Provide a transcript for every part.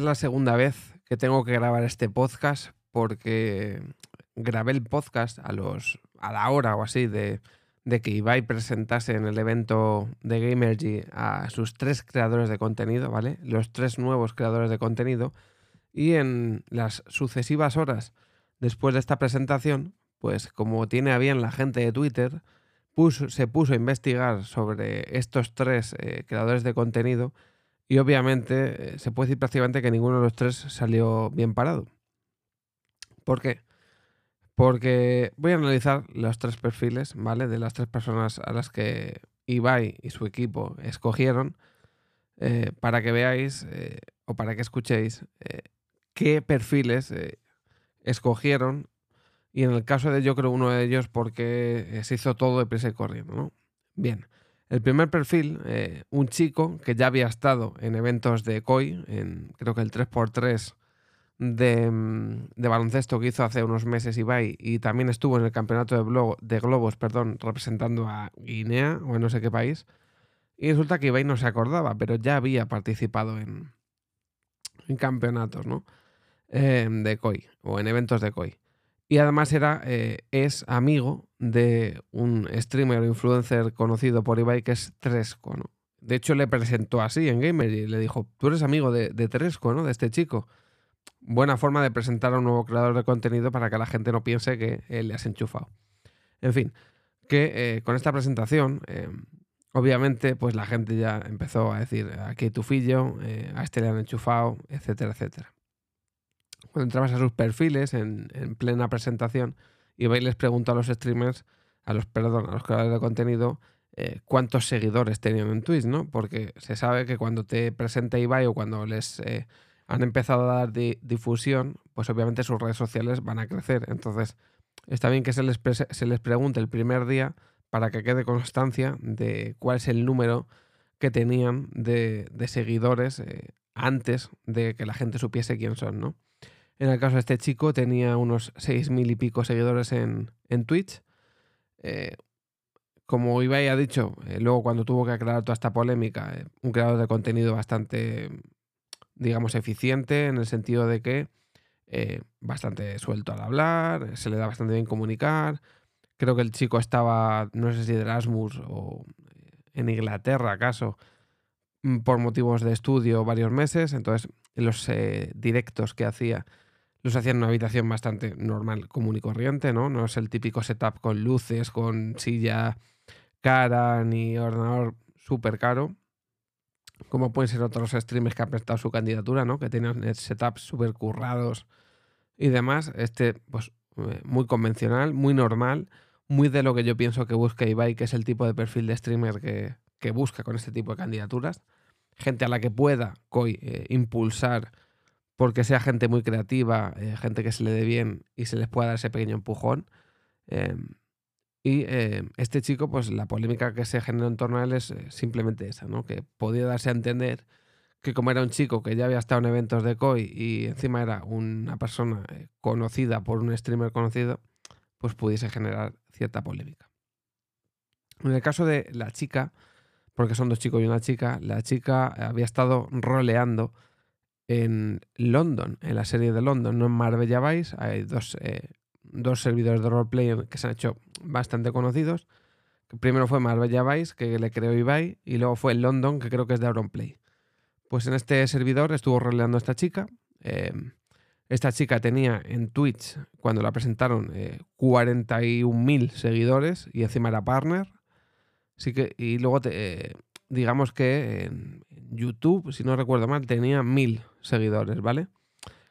Es la segunda vez que tengo que grabar este podcast porque grabé el podcast a, los, a la hora o así de, de que Ibai presentase en el evento de Gamergy a sus tres creadores de contenido, ¿vale? Los tres nuevos creadores de contenido. Y en las sucesivas horas después de esta presentación, pues como tiene a bien la gente de Twitter, se puso a investigar sobre estos tres eh, creadores de contenido y obviamente eh, se puede decir prácticamente que ninguno de los tres salió bien parado. ¿Por qué? Porque voy a analizar los tres perfiles, ¿vale? De las tres personas a las que Ibai y su equipo escogieron eh, para que veáis o para que escuchéis qué perfiles escogieron y en el caso de yo creo uno de ellos porque eh, se hizo todo de prisa y corriendo, ¿no? Bien, el primer perfil, eh, un chico que ya había estado en eventos de COI, en creo que el 3x3 de, mm, de, baloncesto que hizo hace unos meses Ibai y también estuvo en el campeonato de, de globos, perdón, representando a Guinea o en no sé qué país. Y resulta que Ibai no se acordaba, pero ya había participado en, en campeonatos, ¿no? Eh, de COI o en eventos de COI. Y además era, eh, es amigo de un streamer o influencer conocido por Ibai que es Tresco, ¿no? De hecho, le presentó así en Gamer y le dijo, tú eres amigo de, Tresco, ¿no? De este chico. Buena forma de presentar a un nuevo creador de contenido para que la gente no piense que le has enchufado. En fin, que eh, con esta presentación, eh, obviamente, pues la gente ya empezó a decir, aquí tu fillo, a este le han enchufado, etcétera, etcétera entrabas a sus perfiles en, plena presentación, Ibai les preguntó a los streamers, a los, perdón, a los creadores de contenido, eh, cuántos seguidores tenían en Twitch, ¿no? Porque se sabe que cuando te presenta Ibai o cuando les eh, han empezado a dar difusión, pues obviamente sus redes sociales van a crecer. Entonces, está bien que se les, se les pregunte el primer día para que quede constancia de cuál es el número que tenían de, seguidores eh, antes de que la gente supiese quién son, ¿no? En el caso de este chico tenía unos 6.000 y pico seguidores en, Twitch. Eh, como Ibai ha dicho, eh, luego cuando tuvo que aclarar toda esta polémica, eh, un creador de contenido bastante, digamos, eficiente en el sentido de que bastante suelto al hablar, se le da bastante bien comunicar. Creo que el chico estaba, no sé si de Erasmus o en Inglaterra, acaso, mm, por motivos de estudio varios meses. Entonces, los directos que hacía los hacían en una habitación bastante normal, común y corriente, ¿no? No es el típico setup con luces, con silla cara, ni ordenador súper caro, como pueden ser otros streamers que han prestado su candidatura, ¿no? Que tienen setups súper currados y demás. Este, pues, eh, muy convencional, muy normal, muy de lo que yo pienso que busca Ibai, que es el tipo de perfil de streamer que, busca con este tipo de candidaturas. Gente a la que pueda eh, impulsar porque sea gente muy creativa, eh, gente que se le dé bien y se les pueda dar ese pequeño empujón. Em, y em, este chico, pues la polémica que se generó en torno a él es eh, simplemente esa, ¿no? Que podía darse a entender que como era un chico que ya había estado en eventos de COI y encima era una persona eh, conocida por un streamer conocido, pues pudiese generar cierta polémica. En el caso de la chica, porque son dos chicos y una chica, la chica había estado roleando en London, en la serie de London, no en Marbella Vice. Hay dos, eh, dos servidores de roleplay que se han hecho bastante conocidos. Primero fue Marbella Vice, que le creó Ibai, y luego fue London, que creo que es de Auronplay. Pues en este servidor estuvo roleando esta chica. Em, esta chica tenía en Twitch, cuando la presentaron, 41.000 eh, seguidores y encima era partner. Así que, y luego eh, digamos que YouTube, si no recuerdo mal, tenía mil seguidores, ¿vale?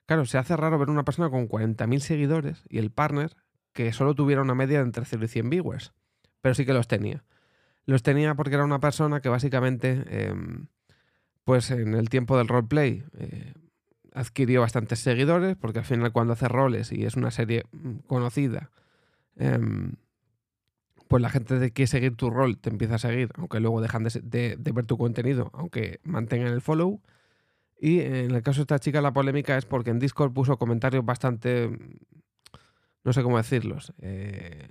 Claro, se hace raro ver una persona con 40.000 seguidores y el partner que solo tuviera una media de entre 0 y 100 viewers, pero sí que los tenía. Los tenía porque era una persona que básicamente, em, pues en el tiempo del roleplay, eh, adquirió bastantes seguidores, porque al final cuando hace roles y es una serie mm, conocida, em, pues la gente que quiere seguir tu rol te empieza a seguir, aunque luego dejan de, ver tu contenido, aunque mantengan el follow. Y en el caso de esta chica la polémica es porque en Discord puso comentarios bastante, no sé cómo decirlos, eh,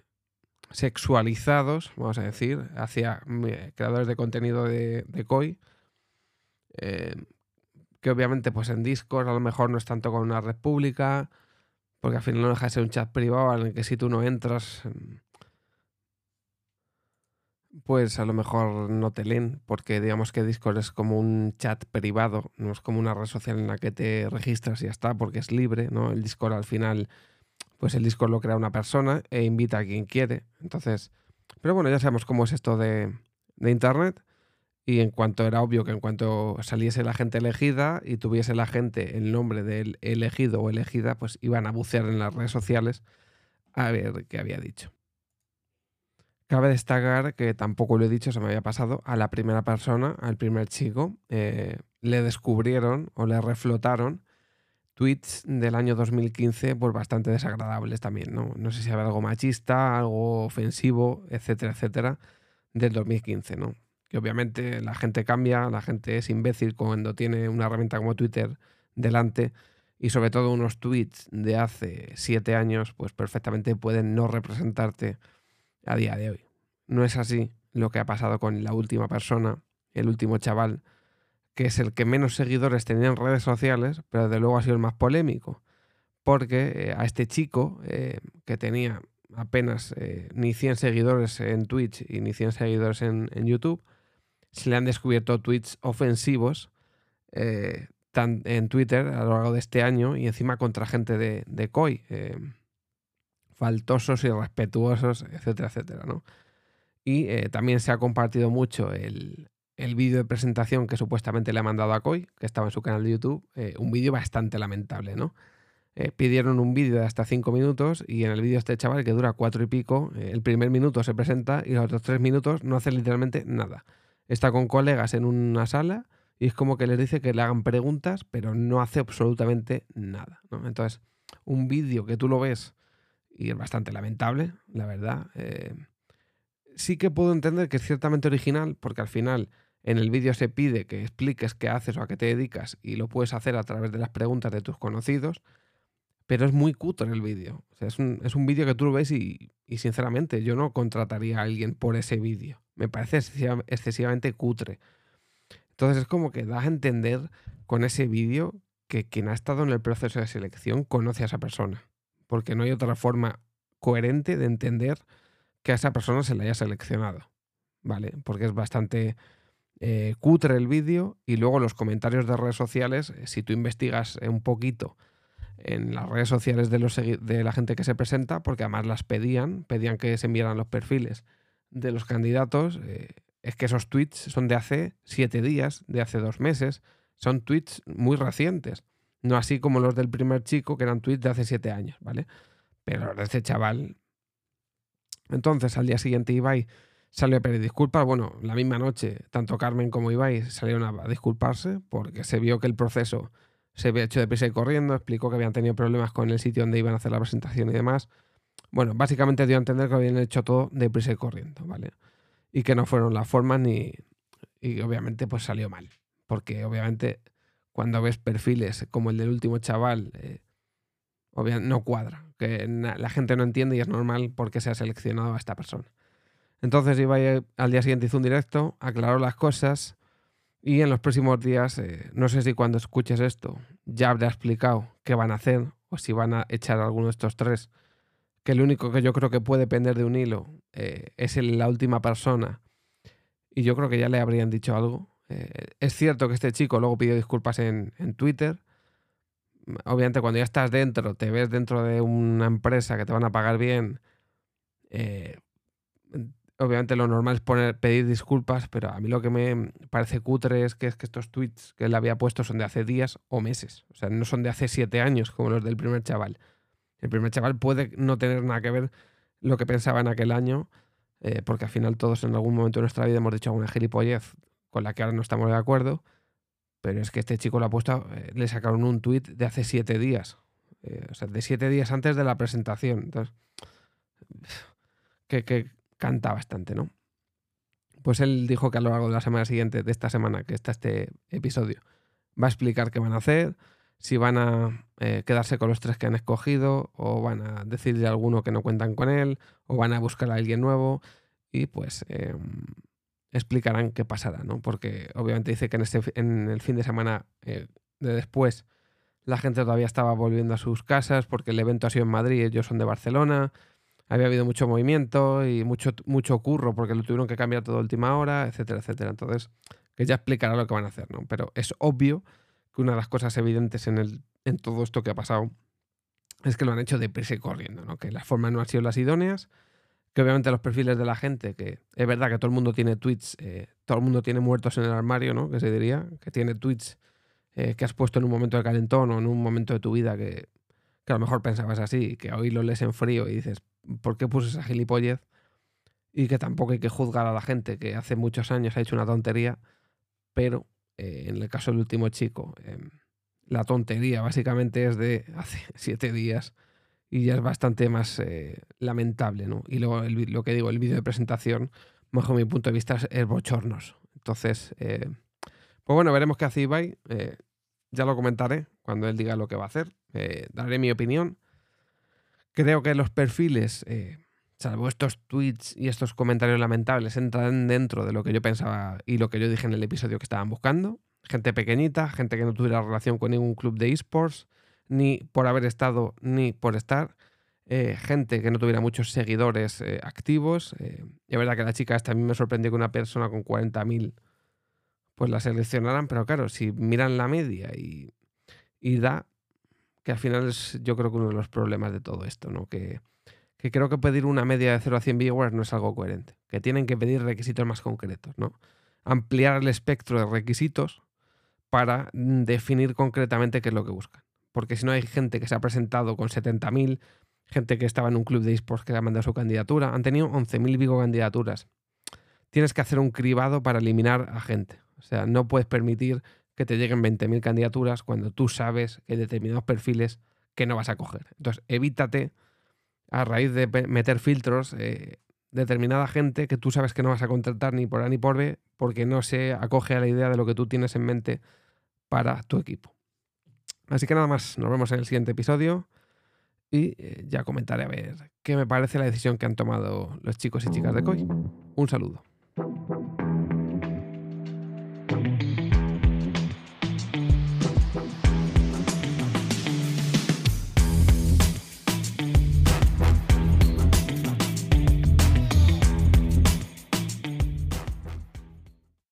sexualizados, vamos a decir, hacia creadores de contenido de, de COI. Eh, que obviamente pues en Discord a lo mejor no es tanto con una red pública, porque al final no deja de ser un chat privado en el que si tú no entras, pues a lo mejor no te leen, porque digamos que Discord es como un chat privado, no es como una red social en la que te registras y ya está, porque es libre, ¿no? El Discord al final, pues el Discord lo crea una persona e invita a quien quiere. Entonces, pero bueno, ya sabemos cómo es esto de, de Internet. Y en cuanto era obvio que en cuanto saliese la gente elegida y tuviese la gente el nombre del elegido o elegida, pues iban a bucear en las redes sociales a ver qué había dicho. Cabe destacar que tampoco lo he dicho, se me había pasado, a la primera persona, al primer chico, eh, le descubrieron o le reflotaron tweets del año 2015 pues bastante desagradables también, ¿no? No sé si había algo machista, algo ofensivo, etcétera, etcétera, del 2015, ¿no? Que obviamente la gente cambia, la gente es imbécil cuando tiene una herramienta como Twitter delante y sobre todo unos tweets de hace siete años pues perfectamente pueden no representarte a día de hoy. No es así lo que ha pasado con la última persona, el último chaval, que es el que menos seguidores tenía en redes sociales, pero de luego ha sido el más polémico. Porque eh, a este chico, eh, que tenía apenas eh, ni 100 seguidores en Twitch y ni 100 seguidores en, YouTube, se le han descubierto tweets ofensivos en Twitter a lo largo de este año y encima contra gente de, de COI faltosos, irrespetuosos, etcétera, etcétera, ¿no? Y eh, también se ha compartido mucho el, vídeo de presentación que supuestamente le ha mandado a Koi, que estaba en su canal de YouTube, eh, un vídeo bastante lamentable, ¿no? Eh, pidieron un vídeo de hasta cinco minutos y en el vídeo este chaval que dura cuatro y pico, el primer minuto se presenta y los otros tres minutos no hace literalmente nada. Está con colegas en una sala y es como que les dice que le hagan preguntas, pero no hace absolutamente nada. ¿no? Entonces, un vídeo que tú lo ves y es bastante lamentable, la verdad. Eh, sí que puedo entender que es ciertamente original, porque al final en el vídeo se pide que expliques qué haces o a qué te dedicas y lo puedes hacer a través de las preguntas de tus conocidos, pero es muy cutre el vídeo. Es un, es un vídeo que tú lo ves y, y, sinceramente yo no contrataría a alguien por ese vídeo. Me parece excesivamente cutre. Entonces es como que das a entender con ese vídeo que quien ha estado en el proceso de selección conoce a esa persona porque no hay otra forma coherente de entender que a esa persona se le haya seleccionado, ¿vale? Porque es bastante eh, cutre el vídeo y luego los comentarios de redes sociales, eh, si tú investigas un poquito en las redes sociales de, la gente que se presenta, porque además las pedían, pedían que se enviaran los perfiles de los candidatos, eh, es que esos tweets son de hace siete días, de hace dos meses, son tweets muy recientes. No así como los del primer chico, que eran tweets de hace siete años, ¿vale? Pero los de este chaval. Entonces, al día siguiente, Ibai salió a pedir disculpas. Bueno, la misma noche, tanto Carmen como Ibai salieron a disculparse porque se vio que el proceso se había hecho deprisa y corriendo. Explicó que habían tenido problemas con el sitio donde iban a hacer la presentación y demás. Bueno, básicamente dio a entender que habían hecho todo deprisa y corriendo, ¿vale? Y que no fueron las formas ni. Y obviamente, pues salió mal. Porque obviamente cuando ves perfiles como el del último chaval, eh, obviamente no cuadra, que la gente no entiende y es normal porque se ha seleccionado a esta persona. Entonces iba al día siguiente hizo un directo, aclaró las cosas y en los próximos días, eh, no sé si cuando escuches esto ya habrá explicado qué van a hacer o si van a echar a alguno de estos tres, que el único que yo creo que puede pender de un hilo eh, es la última persona y yo creo que ya le habrían dicho algo eh, es cierto que este chico luego pidió disculpas en, Twitter. Obviamente cuando ya estás dentro, te ves dentro de una empresa que te van a pagar bien, eh, obviamente lo normal es poner, pedir disculpas, pero a mí lo que me parece cutre es que, es que estos tweets que él había puesto son de hace días o meses. O sea, no son de hace siete años como los del primer chaval. El primer chaval puede no tener nada que ver lo que pensaba en aquel año, eh, porque al final todos en algún momento de nuestra vida hemos dicho alguna gilipollez con la que ahora no estamos de acuerdo, pero es que este chico eh, le sacaron un tuit de hace siete días, eh, o sea, de siete días antes de la presentación. Entonces, que, canta bastante, ¿no? Pues él dijo que a lo largo de la semana siguiente, de esta semana que está este episodio, va a explicar qué van a hacer, si van a eh, quedarse con los tres que han escogido, o van a decirle a alguno que no cuentan con él, o van a buscar a alguien nuevo. Y pues em, explicarán qué pasará, ¿no? Porque obviamente dice que en, este, en el fin de semana eh, de después la gente todavía estaba volviendo a sus casas porque el evento ha sido en Madrid, ellos son de Barcelona, había habido mucho movimiento y mucho, mucho curro porque lo tuvieron que cambiar todo a última hora, etcétera, etcétera. Entonces, que ya explicará lo que van a hacer, ¿no? Pero es obvio que una de las cosas evidentes en, el, en todo esto que ha pasado es que lo han hecho deprisa y corriendo, ¿no? Que las formas no han sido las idóneas, que obviamente los perfiles de la gente, que es verdad que todo el mundo tiene tweets, eh, todo el mundo tiene muertos en el armario, ¿no? Que se diría, que tiene tweets eh, que has puesto en un momento de calentón o en un momento de tu vida que, a lo mejor pensabas así, que hoy lo lees en frío y dices, ¿por qué puse esa gilipollez? Y que tampoco hay que juzgar a la gente que hace muchos años ha hecho una tontería, pero eh, en el caso del último chico, em, la tontería básicamente es de hace siete días y ya es bastante más eh, lamentable, ¿no? Y luego lo que digo, el vídeo de presentación, bajo mi punto de vista, es, bochornos. Entonces, eh, pues bueno, veremos qué hace Ibai. ya lo comentaré cuando él diga lo que va a hacer. daré mi opinión. Creo que los perfiles, eh, salvo estos tweets y estos comentarios lamentables, entran dentro de lo que yo pensaba y lo que yo dije en el episodio que estaban buscando. Gente pequeñita, gente que no tuviera relación con ningún club de esports, ni por haber estado ni por estar. Eh, gente que no tuviera muchos seguidores eh, activos. y es verdad que la chica esta a mí me sorprendió que una persona con 40.000 pues la seleccionaran, pero claro, si miran la media y, y da, que al final es yo creo que uno de los problemas de todo esto, ¿no? Que, creo que pedir una media de 0 a 100 viewers no es algo coherente, que tienen que pedir requisitos más concretos, ¿no? Ampliar el espectro de requisitos para mm, definir concretamente qué es lo que buscan. Porque si no hay gente que se ha presentado con 70.000, gente que estaba en un club de esports que ha mandado su candidatura, han tenido 11.000 Vigo candidaturas. Tienes que hacer un cribado para eliminar a gente. O sea, no puedes permitir que te lleguen 20.000 candidaturas cuando tú sabes que hay determinados perfiles que no vas a coger. Entonces, evítate a raíz de meter filtros eh, determinada gente que tú sabes que no vas a contratar ni por A ni por B porque no se acoge a la idea de lo que tú tienes en mente para tu equipo. Así que nada más, nos vemos en el siguiente episodio y eh, ya comentaré a ver qué me parece la decisión que han tomado los chicos y chicas de COI. Un saludo.